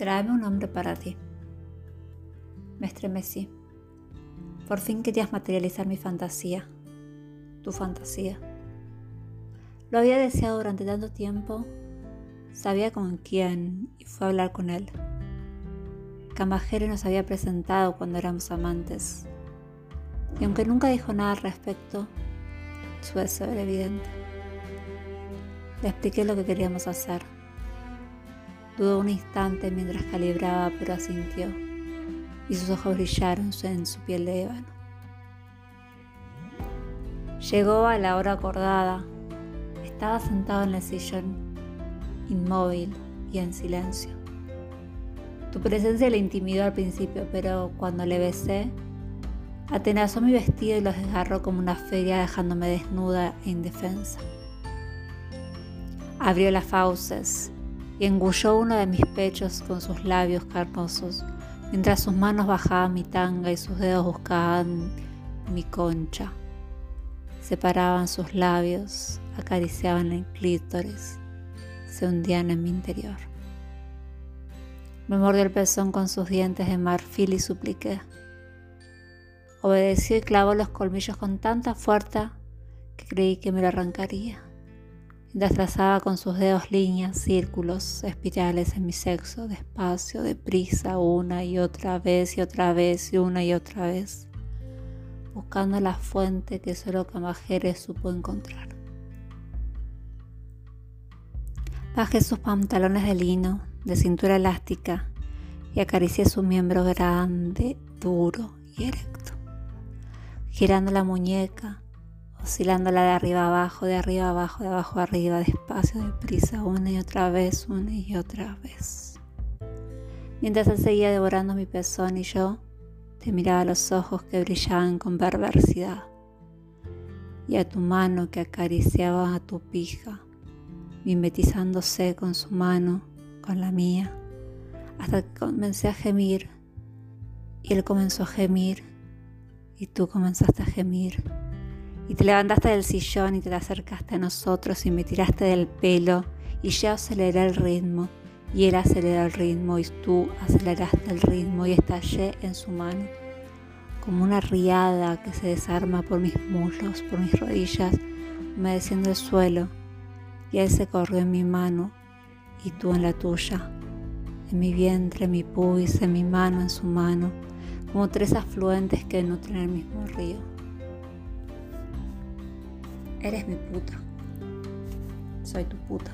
Tráeme un hombre para ti. Me estremecí. Por fin querías materializar mi fantasía, tu fantasía. Lo había deseado durante tanto tiempo, sabía con quién y fue a hablar con él. Camajere nos había presentado cuando éramos amantes, y aunque nunca dijo nada al respecto, su deseo era evidente. Le expliqué lo que queríamos hacer. Dudó un instante mientras calibraba, pero asintió, y sus ojos brillaron en su piel de ébano. Llegó a la hora acordada. Estaba sentado en el sillón, inmóvil y en silencio. Tu presencia le intimidó al principio, pero cuando le besé, atenazó mi vestido y lo desgarró como una feria dejándome desnuda e indefensa. Abrió las fauces y engulló uno de mis pechos con sus labios carnosos, mientras sus manos bajaban mi tanga y sus dedos buscaban mi concha. Separaban sus labios, acariciaban el clítoris, se hundían en mi interior. Me mordió el pezón con sus dientes de marfil y supliqué. Obedeció y clavó los colmillos con tanta fuerza que creí que me lo arrancaría mientras trazaba con sus dedos líneas, círculos, espirales en mi sexo, despacio, deprisa, una y otra vez y otra vez y una y otra vez, buscando la fuente que solo Camajere supo encontrar. Bajé sus pantalones de lino, de cintura elástica, y acaricié su miembro grande, duro y erecto. Girando la muñeca, oscilándola de arriba abajo, de arriba abajo, de abajo arriba, despacio, deprisa, una y otra vez, una y otra vez. Mientras él seguía devorando mi pezón y yo te miraba a los ojos que brillaban con perversidad. Y a tu mano que acariciaba a tu pija, mimetizándose con su mano, con la mía, hasta que comencé a gemir y él comenzó a gemir y tú comenzaste a gemir y te levantaste del sillón y te acercaste a nosotros y me tiraste del pelo y yo aceleré el ritmo y él aceleró el ritmo y tú aceleraste el ritmo y estallé en su mano como una riada que se desarma por mis muslos, por mis rodillas, humedeciendo el suelo y él se corrió en mi mano y tú en la tuya, en mi vientre, en mi pubis, en mi mano, en su mano, como tres afluentes que nutren el mismo río. Eres mi puta. Soy tu puta.